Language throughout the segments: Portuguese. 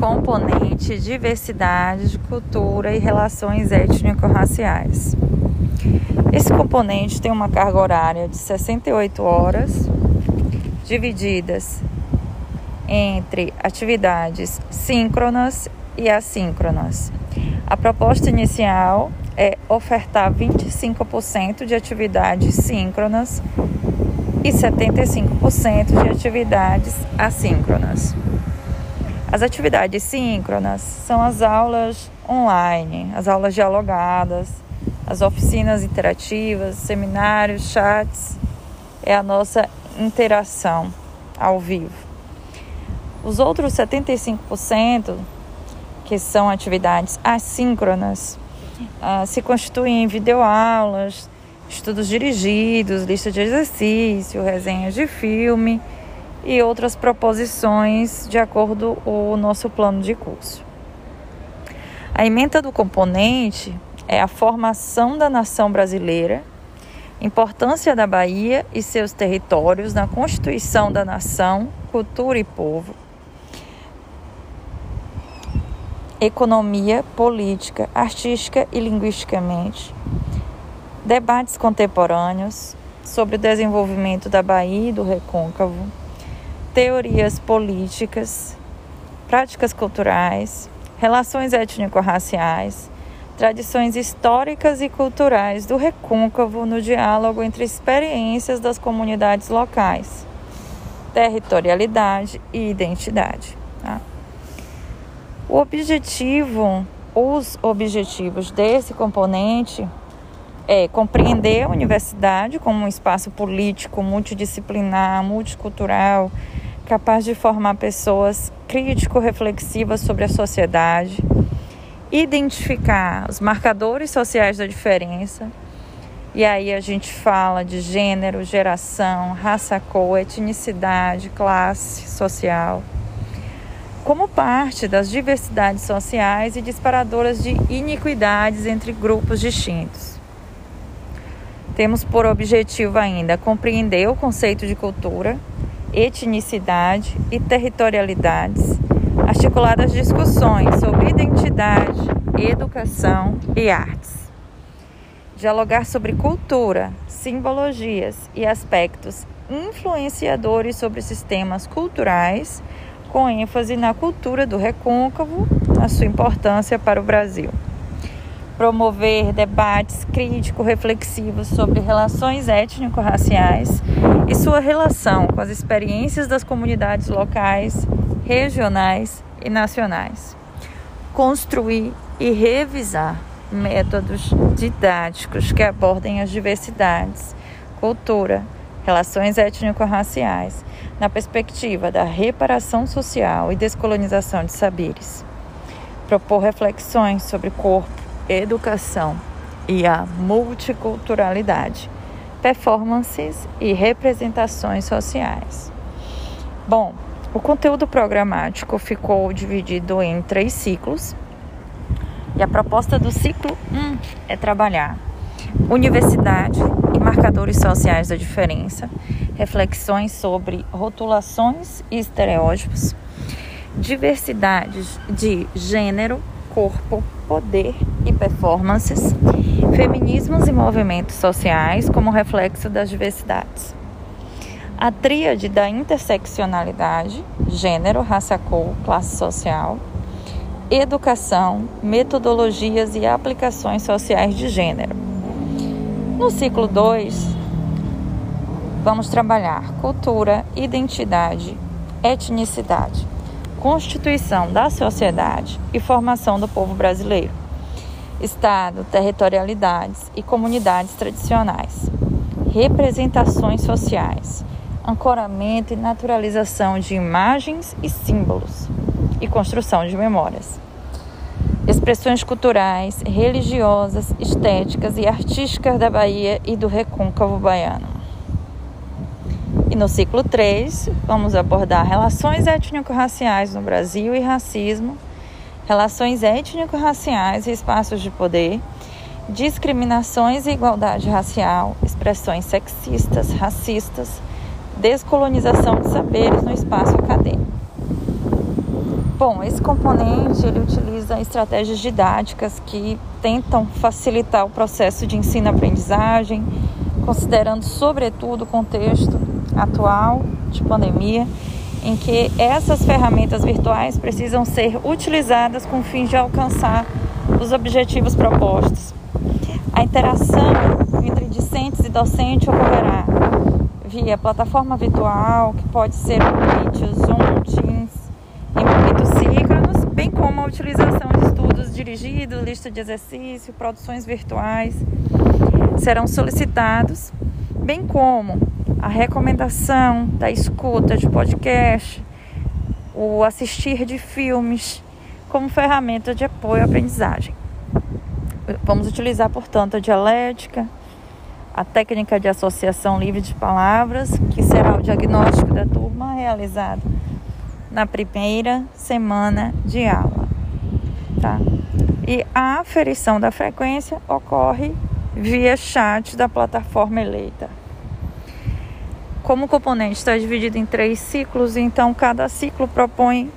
componente diversidade, cultura e relações étnico-raciais. Esse componente tem uma carga horária de 68 horas, divididas entre atividades síncronas e assíncronas. A proposta inicial é ofertar 25% de atividades síncronas e 75% de atividades assíncronas. As atividades síncronas são as aulas online, as aulas dialogadas, as oficinas interativas, seminários, chats, é a nossa interação ao vivo. Os outros 75%, que são atividades assíncronas, uh, se constituem em videoaulas, estudos dirigidos, lista de exercício, resenhas de filme e outras proposições de acordo com o nosso plano de curso. A emenda do componente é a formação da nação brasileira, importância da Bahia e seus territórios na constituição da nação, cultura e povo, economia, política, artística e linguisticamente, debates contemporâneos sobre o desenvolvimento da Bahia e do Recôncavo, teorias políticas, práticas culturais, relações étnico-raciais, tradições históricas e culturais do Recôncavo no diálogo entre experiências das comunidades locais, territorialidade e identidade. Tá? O objetivo, os objetivos desse componente é compreender a universidade como um espaço político, multidisciplinar, multicultural, capaz de formar pessoas crítico-reflexivas sobre a sociedade, identificar os marcadores sociais da diferença. E aí a gente fala de gênero, geração, raça, cor, etnicidade, classe social como parte das diversidades sociais e disparadoras de iniquidades entre grupos distintos. Temos por objetivo ainda compreender o conceito de cultura, etnicidade e territorialidades, articuladas discussões sobre identidade, educação e artes. Dialogar sobre cultura, simbologias e aspectos influenciadores sobre sistemas culturais com ênfase na cultura do recôncavo, a sua importância para o Brasil. Promover debates crítico-reflexivos sobre relações étnico-raciais e sua relação com as experiências das comunidades locais, regionais e nacionais. Construir e revisar métodos didáticos que abordem as diversidades, cultura, relações étnico-raciais na perspectiva da reparação social e descolonização de saberes. Propor reflexões sobre corpo, educação e a multiculturalidade, performances e representações sociais. Bom, o conteúdo programático ficou dividido em três ciclos. E a proposta do ciclo 1 um é trabalhar universidade e marcadores sociais da diferença, reflexões sobre rotulações e estereótipos, diversidades de gênero, corpo, poder e performances, feminismos e movimentos sociais como reflexo das diversidades. A tríade da interseccionalidade, gênero, raça, cor, classe social, educação, metodologias e aplicações sociais de gênero. No ciclo 2, Vamos trabalhar cultura, identidade, etnicidade, constituição da sociedade e formação do povo brasileiro, Estado, territorialidades e comunidades tradicionais, representações sociais, ancoramento e naturalização de imagens e símbolos e construção de memórias. Expressões culturais, religiosas, estéticas e artísticas da Bahia e do recôncavo baiano. E no ciclo 3, vamos abordar relações étnico-raciais no Brasil e racismo, relações étnico-raciais e espaços de poder, discriminações e igualdade racial, expressões sexistas, racistas, descolonização de saberes no espaço acadêmico. Bom, esse componente ele utiliza estratégias didáticas que tentam facilitar o processo de ensino-aprendizagem, considerando sobretudo o contexto atual de pandemia, em que essas ferramentas virtuais precisam ser utilizadas com o fim de alcançar os objetivos propostos. A interação entre discentes e docente ocorrerá via plataforma virtual, que pode ser o Meet, o Zoom, Teams, em momentos síncronos, bem como a utilização de estudos dirigidos, lista de exercício, produções virtuais serão solicitados, bem como a recomendação da escuta de podcast, o assistir de filmes como ferramenta de apoio à aprendizagem. Vamos utilizar, portanto, a dialética, a técnica de associação livre de palavras, que será o diagnóstico da turma realizado na primeira semana de aula. Tá? E a aferição da frequência ocorre via chat da plataforma eleita. Como o componente está dividido em três ciclos, então cada ciclo propõe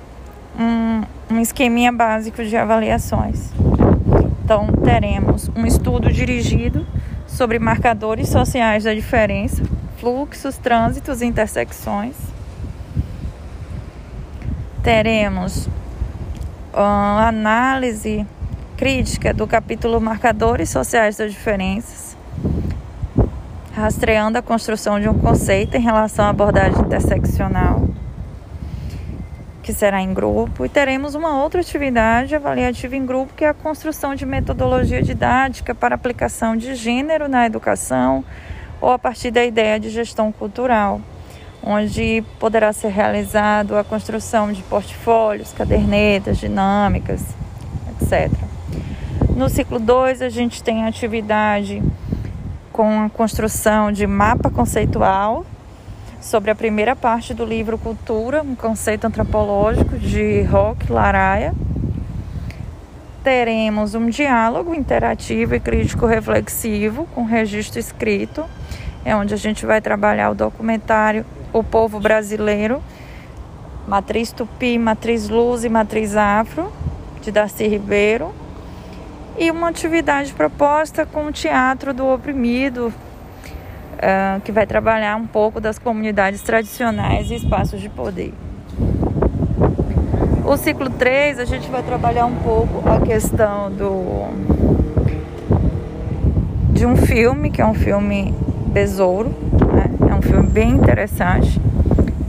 um, um esqueminha básico de avaliações. Então, teremos um estudo dirigido sobre marcadores sociais da diferença, fluxos, trânsitos e intersecções. Teremos análise crítica do capítulo Marcadores Sociais das Diferenças, rastreando a construção de um conceito em relação à abordagem interseccional que será em grupo, e teremos uma outra atividade avaliativa em grupo, que é a construção de metodologia didática para aplicação de gênero na educação ou a partir da ideia de gestão cultural, onde poderá ser realizado a construção de portfólios, cadernetas, dinâmicas, etc. No ciclo 2, a gente tem a atividade com a construção de mapa conceitual sobre a primeira parte do livro Cultura, um conceito antropológico de Roque Laraia. Teremos um diálogo interativo e crítico reflexivo com registro escrito, é onde a gente vai trabalhar o documentário O Povo Brasileiro, Matriz Tupi, Matriz Luz e Matriz Afro, de Darcy Ribeiro. E uma atividade proposta com o Teatro do Oprimido, uh, que vai trabalhar um pouco das comunidades tradicionais e espaços de poder. O ciclo 3, a gente vai trabalhar um pouco a questão do de um filme, que é um filme Besouro, né? é um filme bem interessante.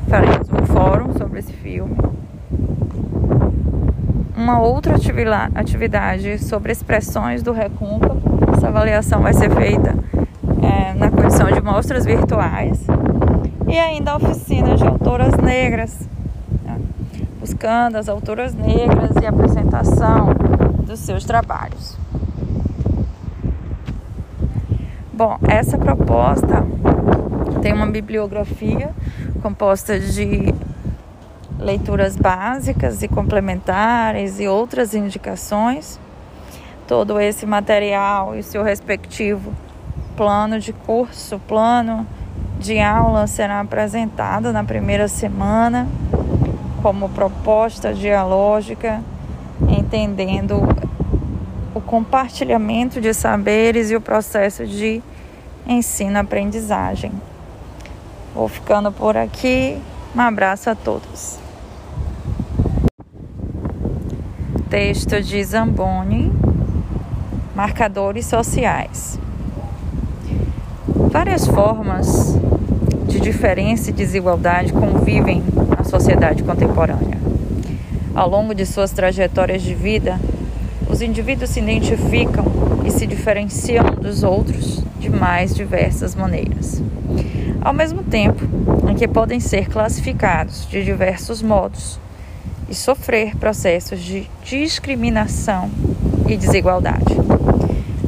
Faremos um fórum sobre esse filme. Uma outra atividade sobre expressões do recôncavo. Essa avaliação vai ser feita é, na condição de mostras virtuais e ainda a oficina de autoras negras, né? buscando as autoras negras e apresentação dos seus trabalhos. Bom, essa proposta tem uma bibliografia composta de leituras básicas e complementares e outras indicações. Todo esse material e seu respectivo plano de curso, plano de aula será apresentado na primeira semana como proposta dialógica, entendendo o compartilhamento de saberes e o processo de ensino-aprendizagem. Vou ficando por aqui. Um abraço a todos. Texto de Zamboni, Marcadores Sociais. Várias formas de diferença e desigualdade convivem na sociedade contemporânea. Ao longo de suas trajetórias de vida, os indivíduos se identificam e se diferenciam dos outros de mais diversas maneiras. Ao mesmo tempo em que podem ser classificados de diversos modos e sofrer processos de discriminação e desigualdade.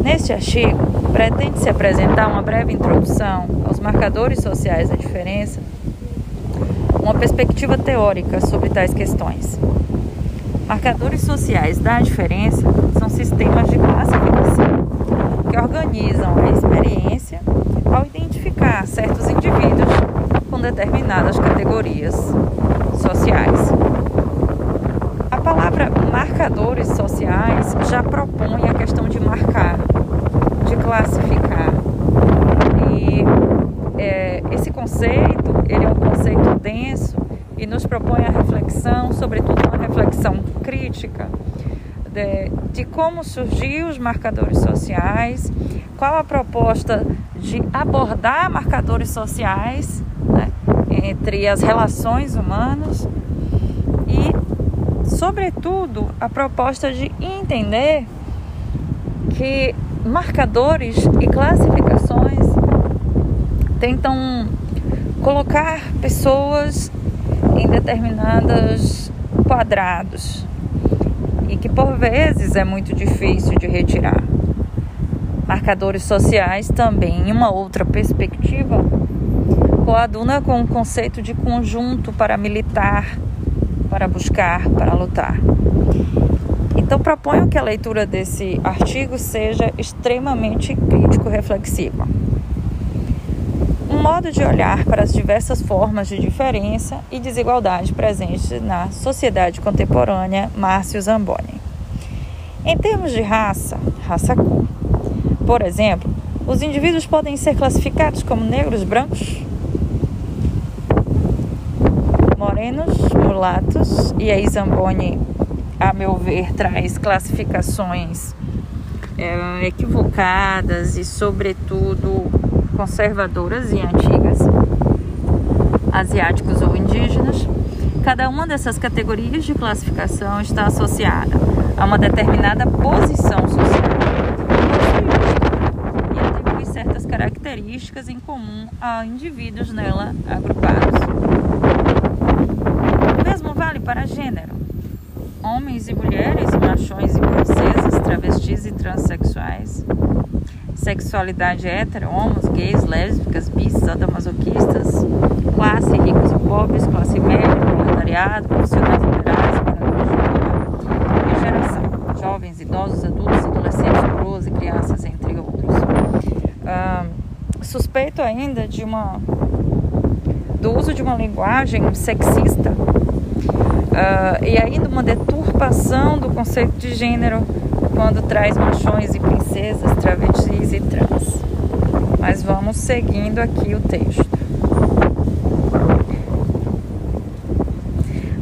Neste artigo, pretende-se apresentar uma breve introdução aos marcadores sociais da diferença, uma perspectiva teórica sobre tais questões. Marcadores sociais da diferença são sistemas de classificação que organizam a experiência ao identificar certos indivíduos com determinadas categorias sociais. Marcadores sociais já propõe a questão de marcar, de classificar. E é, esse conceito, ele é um conceito denso e nos propõe a reflexão, sobretudo uma reflexão crítica de, de como surgiu os marcadores sociais, qual a proposta de abordar marcadores sociais né, entre as relações humanas sobretudo, a proposta de entender que marcadores e classificações tentam colocar pessoas em determinados quadrados e que por vezes é muito difícil de retirar. Marcadores sociais também, em uma outra perspectiva, coaduna com o conceito de conjunto para militar, para buscar, para lutar. Então proponho que a leitura desse artigo seja extremamente crítico-reflexiva um modo de olhar para as diversas formas de diferença e desigualdade presentes na sociedade contemporânea, Márcio Zamboni. Em termos de raça, raça-cor, por exemplo, os indivíduos podem ser classificados como negros, brancos, morenos, e aí Zamboni, a meu ver, traz classificações é, equivocadas e, sobretudo, conservadoras e antigas, asiáticos ou indígenas, cada uma dessas categorias de classificação está associada a uma determinada posição social e atribui certas características em comum a indivíduos nela agrupados. Para gênero. Homens e mulheres, machões e princesas, travestis e transexuais, sexualidade hétero, homos, gays, lésbicas, bis, sadomasoquistas, classe, ricos e pobres, classe média, proletariado, profissionais liberais, e geração, jovens, idosos, adultos, adolescentes, coroas e crianças, entre outros. Suspeito ainda de uma do uso de uma linguagem sexista uh, e ainda uma deturpação do conceito de gênero quando traz machões e princesas, travestis e trans. Mas vamos seguindo aqui o texto.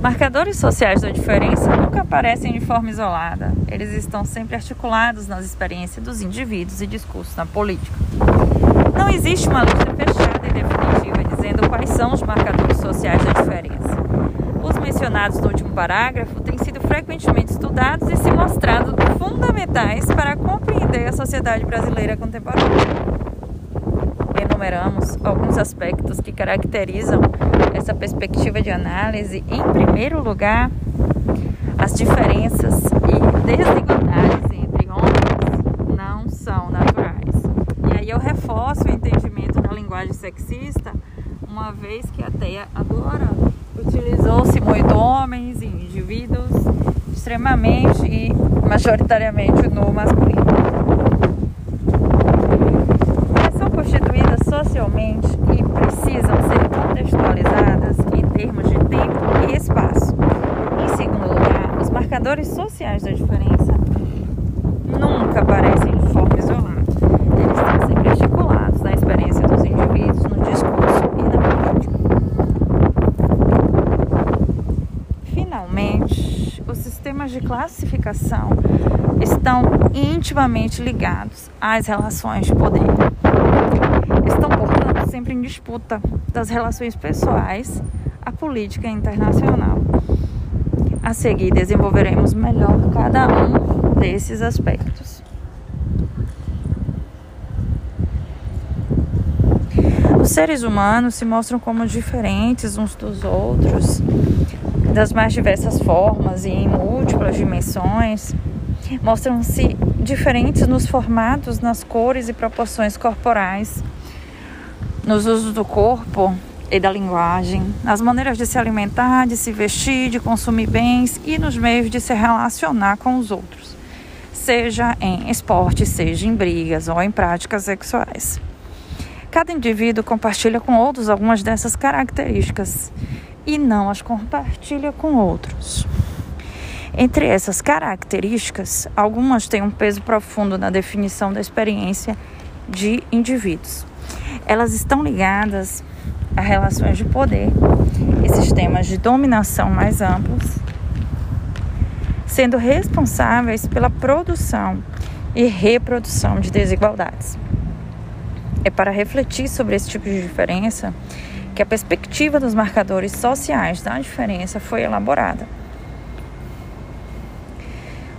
Marcadores sociais da diferença nunca aparecem de forma isolada. Eles estão sempre articulados nas experiências dos indivíduos e discursos na política. Não existe uma lista fechada e definitiva dizendo quais são os marcadores sociais da diferença. Os mencionados no último parágrafo têm sido frequentemente estudados e se mostrado fundamentais para compreender a sociedade brasileira contemporânea. Enumeramos alguns aspectos que caracterizam essa perspectiva de análise. Em primeiro lugar, as diferenças e desigualdades entre homens não são naturais. E aí eu reforço o entendimento da linguagem sexista, uma vez que até agora utilizou-se muito homens e indivíduos extremamente e majoritariamente no masculino. Elas são constituídas socialmente e precisam ser contextualizadas em termos de tempo e espaço. Em segundo lugar, os marcadores sociais da diferença nunca aparecem de forma isolada. Eles estão sempre articulados na experiência dos indivíduos, no discurso e na política. Finalmente, os sistemas de classificação estão intimamente ligados às relações de poder. Estão, portanto, sempre em disputa das relações pessoais à política internacional. A seguir, desenvolveremos melhor cada um desses aspectos. Os seres humanos se mostram como diferentes uns dos outros, das mais diversas formas e em múltiplas dimensões mostram-se diferentes nos formatos, nas cores e proporções corporais, nos usos do corpo e da linguagem, nas maneiras de se alimentar, de se vestir, de consumir bens e nos meios de se relacionar com os outros, seja em esporte, seja em brigas ou em práticas sexuais. Cada indivíduo compartilha com outros algumas dessas características e não as compartilha com outros. Entre essas características, algumas têm um peso profundo na definição da experiência de indivíduos. Elas estão ligadas a relações de poder e sistemas de dominação mais amplos, sendo responsáveis pela produção e reprodução de desigualdades. É para refletir sobre esse tipo de diferença que a perspectiva dos marcadores sociais da diferença foi elaborada.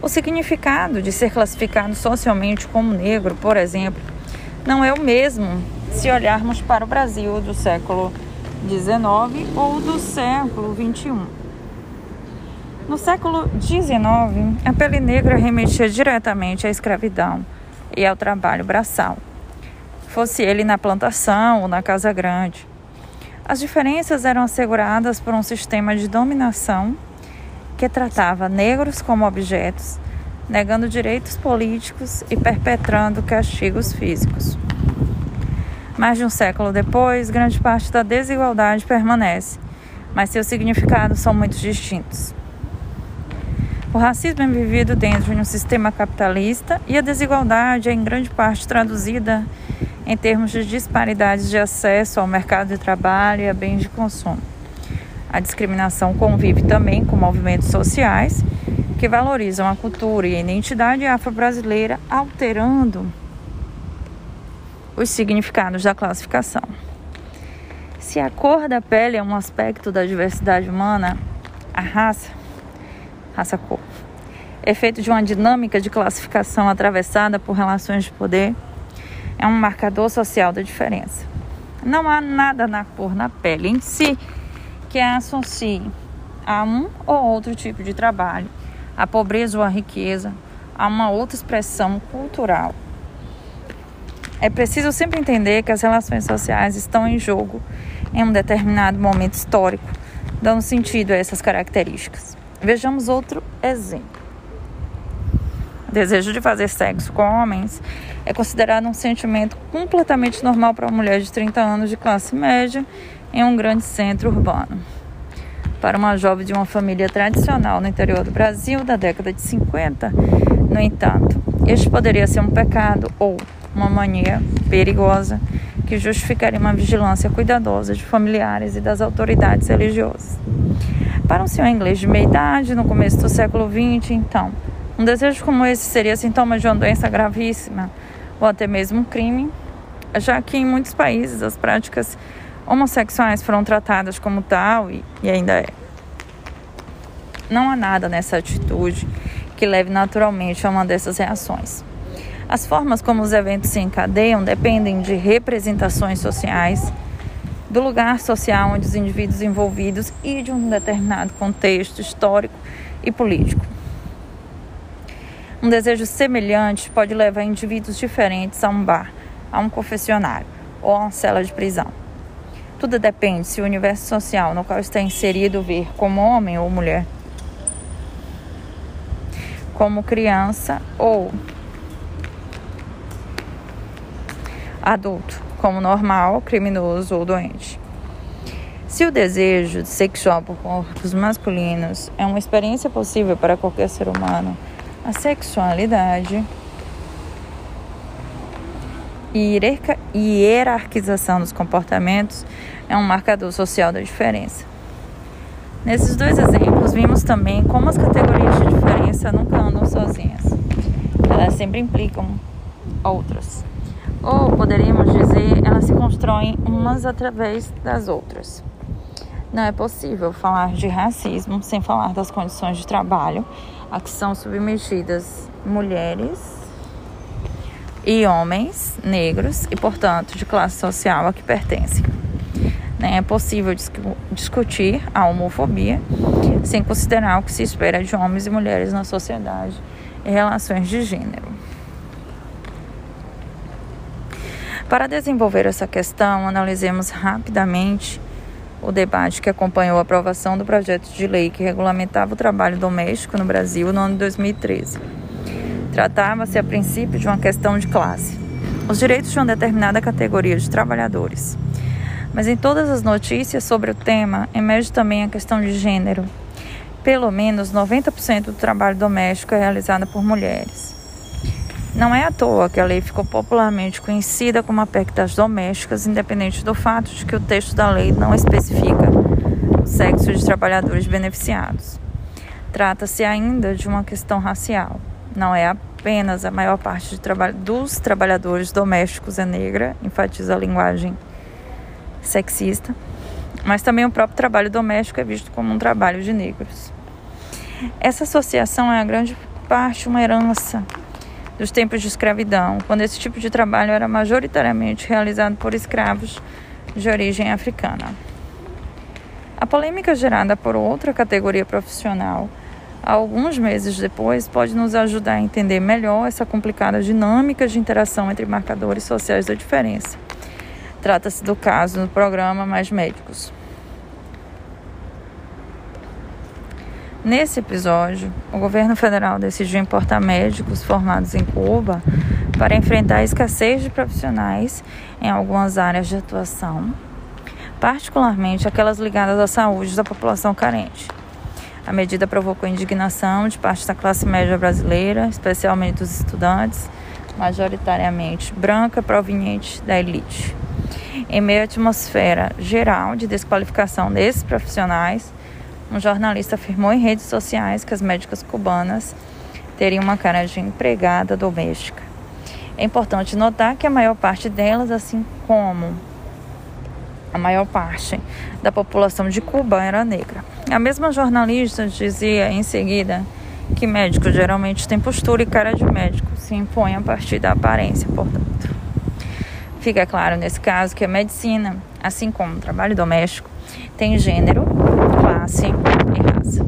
O significado de ser classificado socialmente como negro, por exemplo, não é o mesmo se olharmos para o Brasil do século XIX ou do século XXI. No século XIX, a pele negra remetia diretamente à escravidão e ao trabalho braçal, fosse ele na plantação ou na casa grande. As diferenças eram asseguradas por um sistema de dominação que tratava negros como objetos, negando direitos políticos e perpetrando castigos físicos. Mais de um século depois, grande parte da desigualdade permanece, mas seus significados são muito distintos. O racismo é vivido dentro de um sistema capitalista e a desigualdade é em grande parte traduzida em termos de disparidades de acesso ao mercado de trabalho e a bens de consumo. A discriminação convive também com movimentos sociais que valorizam a cultura e a identidade afro-brasileira, alterando os significados da classificação. Se a cor da pele é um aspecto da diversidade humana, a raça, raça-cor, é feito de uma dinâmica de classificação atravessada por relações de poder, é um marcador social da diferença. Não há nada na cor na pele em si que a associe a um ou outro tipo de trabalho, a pobreza ou a riqueza, a uma outra expressão cultural. É preciso sempre entender que as relações sociais estão em jogo em um determinado momento histórico, dando sentido a essas características. Vejamos outro exemplo. Desejo de fazer sexo com homens é considerado um sentimento completamente normal para uma mulher de 30 anos de classe média em um grande centro urbano. Para uma jovem de uma família tradicional no interior do Brasil da década de 50, no entanto, este poderia ser um pecado ou uma mania perigosa que justificaria uma vigilância cuidadosa de familiares e das autoridades religiosas. Para um senhor inglês de meia idade, no começo do século XX, então, um desejo como esse seria sintoma de uma doença gravíssima ou até mesmo um crime, já que em muitos países as práticas homossexuais foram tratadas como tal e, e ainda é. Não há nada nessa atitude que leve naturalmente a uma dessas reações. As formas como os eventos se encadeiam dependem de representações sociais, do lugar social onde os indivíduos envolvidos e de um determinado contexto histórico e político. Um desejo semelhante pode levar indivíduos diferentes a um bar, a um confessionário ou a uma cela de prisão. Tudo depende se o universo social no qual está inserido ver como homem ou mulher, como criança ou adulto, como normal, criminoso ou doente. Se o desejo sexual por corpos masculinos é uma experiência possível para qualquer ser humano, a sexualidade e hierarquização dos comportamentos é um marcador social da diferença. Nesses dois exemplos, vimos também como as categorias de diferença nunca andam sozinhas. Elas sempre implicam outras. Ou poderíamos dizer, elas se constroem umas através das outras. Não é possível falar de racismo sem falar das condições de trabalho a que são submetidas mulheres e homens negros e, portanto, de classe social a que pertencem. Nem é possível discutir a homofobia sem considerar o que se espera de homens e mulheres na sociedade em relações de gênero. Para desenvolver essa questão, analisemos rapidamente o debate que acompanhou a aprovação do projeto de lei que regulamentava o trabalho doméstico no Brasil no ano de 2013. Tratava-se a princípio de uma questão de classe, os direitos de uma determinada categoria de trabalhadores. Mas em todas as notícias sobre o tema emerge também a questão de gênero, pelo menos 90% do trabalho doméstico é realizado por mulheres. Não é à toa que a lei ficou popularmente conhecida como a PEC das domésticas, independente do fato de que o texto da lei não especifica o sexo de trabalhadores beneficiados. Trata-se ainda de uma questão racial. Não é apenas a maior parte traba dos trabalhadores domésticos é negra, enfatiza a linguagem sexista, mas também o próprio trabalho doméstico é visto como um trabalho de negros. Essa associação é a grande parte uma herança dos tempos de escravidão, quando esse tipo de trabalho era majoritariamente realizado por escravos de origem africana. A polêmica gerada por outra categoria profissional, alguns meses depois, pode nos ajudar a entender melhor essa complicada dinâmica de interação entre marcadores sociais da diferença. Trata-se do caso do programa Mais Médicos. Nesse episódio, o governo federal decidiu importar médicos formados em Cuba para enfrentar a escassez de profissionais em algumas áreas de atuação, particularmente aquelas ligadas à saúde da população carente. A medida provocou indignação de parte da classe média brasileira, especialmente dos estudantes, majoritariamente branca, proveniente da elite. Em meio à atmosfera geral de desqualificação desses profissionais, um jornalista afirmou em redes sociais que as médicas cubanas teriam uma cara de empregada doméstica. É importante notar que a maior parte delas, assim como a maior parte da população de Cuba, era negra. A mesma jornalista dizia em seguida que médicos geralmente têm postura e cara de médico, se impõe a partir da aparência, portanto. Fica claro nesse caso que a medicina, assim como o trabalho doméstico, tem gênero, e raça.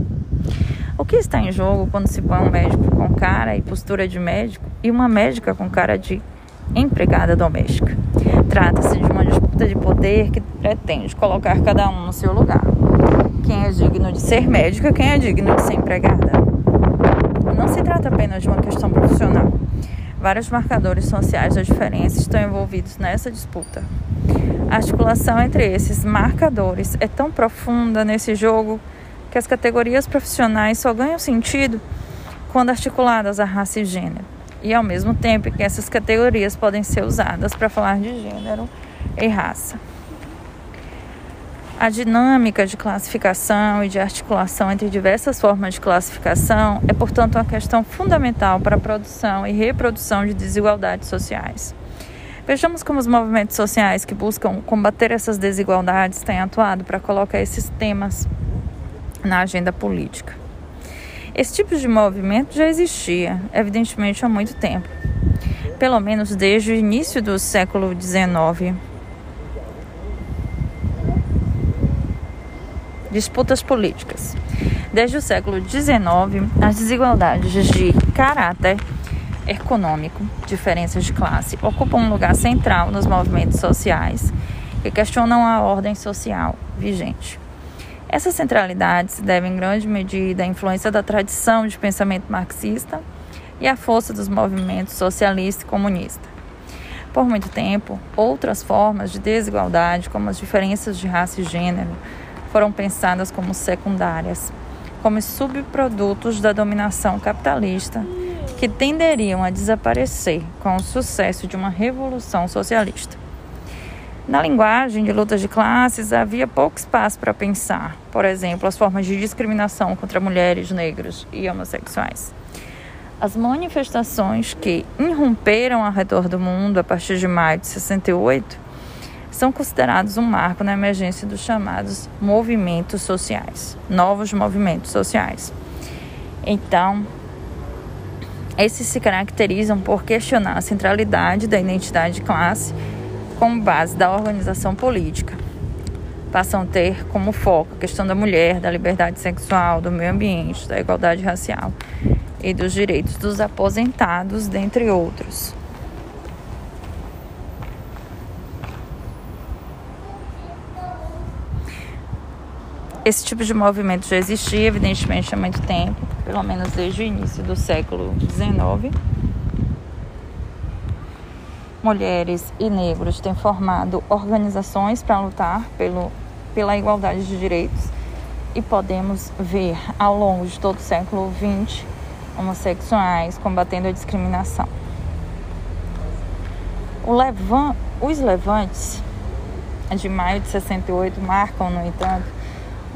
O que está em jogo quando se põe um médico com cara e postura de médico e uma médica com cara de empregada doméstica? Trata-se de uma disputa de poder que pretende colocar cada um no seu lugar. Quem é digno de ser médica, quem é digno de ser empregada. Não se trata apenas de uma questão profissional. Vários marcadores sociais da diferença estão envolvidos nessa disputa. A articulação entre esses marcadores é tão profunda nesse jogo que as categorias profissionais só ganham sentido quando articuladas a raça e gênero, e ao mesmo tempo que essas categorias podem ser usadas para falar de gênero e raça. A dinâmica de classificação e de articulação entre diversas formas de classificação é, portanto, uma questão fundamental para a produção e reprodução de desigualdades sociais. Vejamos como os movimentos sociais que buscam combater essas desigualdades têm atuado para colocar esses temas na agenda política. Esse tipo de movimento já existia, evidentemente, há muito tempo, pelo menos desde o início do século XIX. Disputas políticas. Desde o século XIX, as desigualdades de caráter econômico, diferenças de classe, ocupam um lugar central nos movimentos sociais que questionam a ordem social vigente. Essa centralidade se deve em grande medida à influência da tradição de pensamento marxista e à força dos movimentos socialista e comunista. Por muito tempo, outras formas de desigualdade, como as diferenças de raça e gênero, foram pensadas como secundárias, como subprodutos da dominação capitalista que tenderiam a desaparecer com o sucesso de uma revolução socialista. Na linguagem de lutas de classes, havia pouco espaço para pensar, por exemplo, as formas de discriminação contra mulheres, negros e homossexuais. As manifestações que irromperam ao redor do mundo a partir de maio de 68 são considerados um marco na emergência dos chamados movimentos sociais, novos movimentos sociais. Então, esses se caracterizam por questionar a centralidade da identidade de classe como base da organização política. Passam a ter como foco a questão da mulher, da liberdade sexual, do meio ambiente, da igualdade racial e dos direitos dos aposentados, dentre outros. Esse tipo de movimento já existia, evidentemente, há muito tempo, pelo menos desde o início do século XIX. Mulheres e negros têm formado organizações para lutar pelo, pela igualdade de direitos e podemos ver ao longo de todo o século XX homossexuais combatendo a discriminação. Levan, os levantes de maio de 68 marcam, no entanto,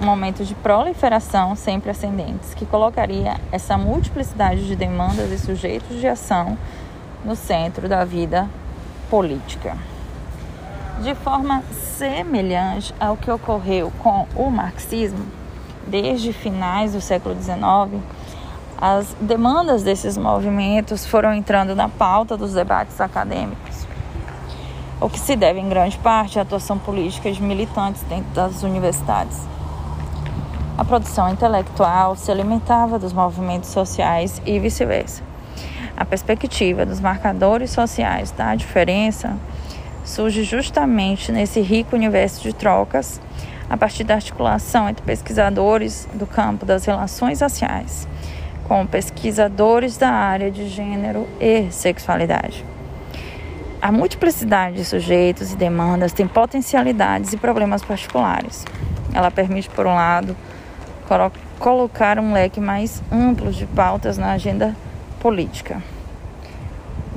um momento de proliferação sempre ascendentes, que colocaria essa multiplicidade de demandas e sujeitos de ação no centro da vida política. De forma semelhante ao que ocorreu com o marxismo, desde finais do século XIX, as demandas desses movimentos foram entrando na pauta dos debates acadêmicos, o que se deve em grande parte à atuação política de militantes dentro das universidades. A produção intelectual se alimentava dos movimentos sociais e vice-versa. A perspectiva dos marcadores sociais da diferença surge justamente nesse rico universo de trocas, a partir da articulação entre pesquisadores do campo das relações sociais com pesquisadores da área de gênero e sexualidade. A multiplicidade de sujeitos e demandas tem potencialidades e problemas particulares. Ela permite, por um lado, colocar um leque mais amplo de pautas na agenda política.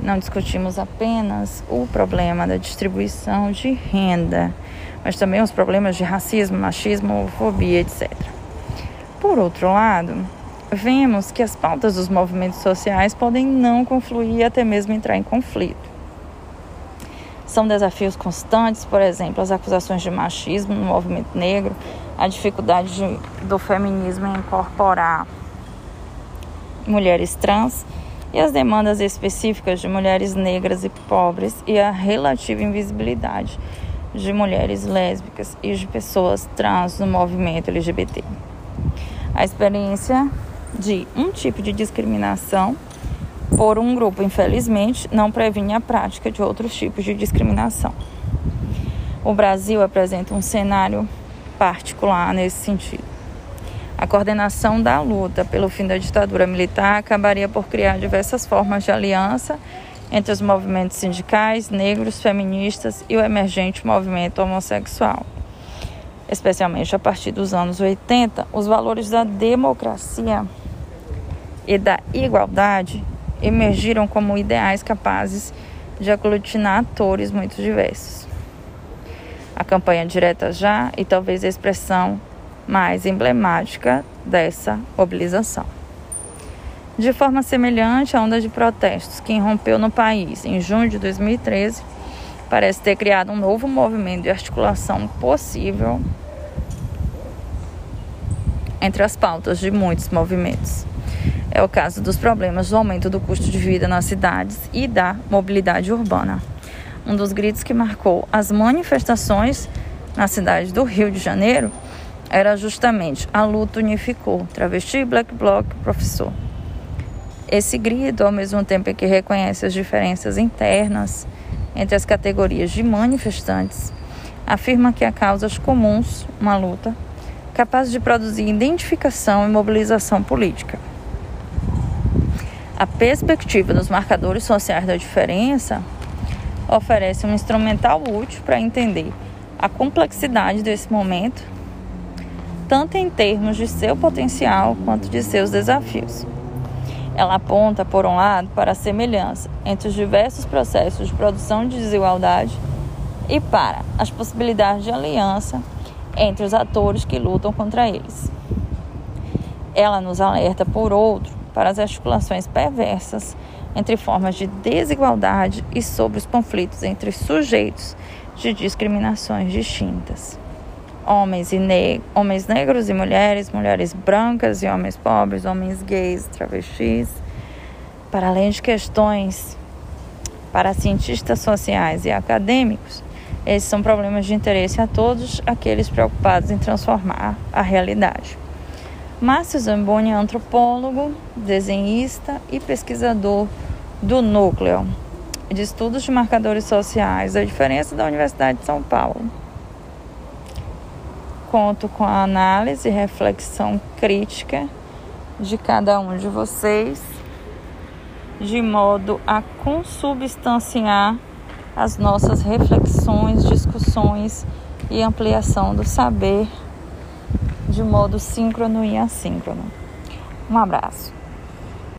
Não discutimos apenas o problema da distribuição de renda, mas também os problemas de racismo, machismo, homofobia, etc. Por outro lado, vemos que as pautas dos movimentos sociais podem não confluir e até mesmo entrar em conflito. São desafios constantes, por exemplo, as acusações de machismo no movimento negro, a dificuldade de, do feminismo em incorporar mulheres trans e as demandas específicas de mulheres negras e pobres e a relativa invisibilidade de mulheres lésbicas e de pessoas trans no movimento LGBT. A experiência de um tipo de discriminação por um grupo, infelizmente, não previne a prática de outros tipos de discriminação. O Brasil apresenta um cenário particular nesse sentido. A coordenação da luta pelo fim da ditadura militar acabaria por criar diversas formas de aliança entre os movimentos sindicais, negros, feministas e o emergente movimento homossexual especialmente a partir dos anos 80, os valores da democracia e da igualdade emergiram como ideais capazes de aglutinar atores muito diversos. A campanha direta já e talvez a expressão mais emblemática dessa mobilização. De forma semelhante, a onda de protestos que irrompeu no país em junho de 2013 parece ter criado um novo movimento de articulação possível entre as pautas de muitos movimentos. É o caso dos problemas do aumento do custo de vida nas cidades e da mobilidade urbana. Um dos gritos que marcou as manifestações na cidade do Rio de Janeiro era justamente a luta unificou travesti, black bloc, professor. Esse grito, ao mesmo tempo que reconhece as diferenças internas entre as categorias de manifestantes, afirma que há causas comuns, uma luta, capaz de produzir identificação e mobilização política. A perspectiva dos marcadores sociais da diferença oferece um instrumental útil para entender a complexidade desse momento, tanto em termos de seu potencial quanto de seus desafios. Ela aponta, por um lado, para a semelhança entre os diversos processos de produção de desigualdade e para as possibilidades de aliança entre os atores que lutam contra eles. Ela nos alerta, por outro, para as articulações perversas entre formas de desigualdade e sobre os conflitos entre sujeitos de discriminações distintas. Homens, e ne homens negros e mulheres, mulheres brancas e homens pobres, homens gays, travestis, para além de questões para cientistas sociais e acadêmicos, esses são problemas de interesse a todos aqueles preocupados em transformar a realidade. Márcio Zamboni é antropólogo, desenhista e pesquisador do Núcleo de Estudos de Marcadores Sociais da Diferença da Universidade de São Paulo. Conto com a análise e reflexão crítica de cada um de vocês, de modo a consubstanciar as nossas reflexões, discussões e ampliação do saber de modo síncrono e assíncrono. Um abraço.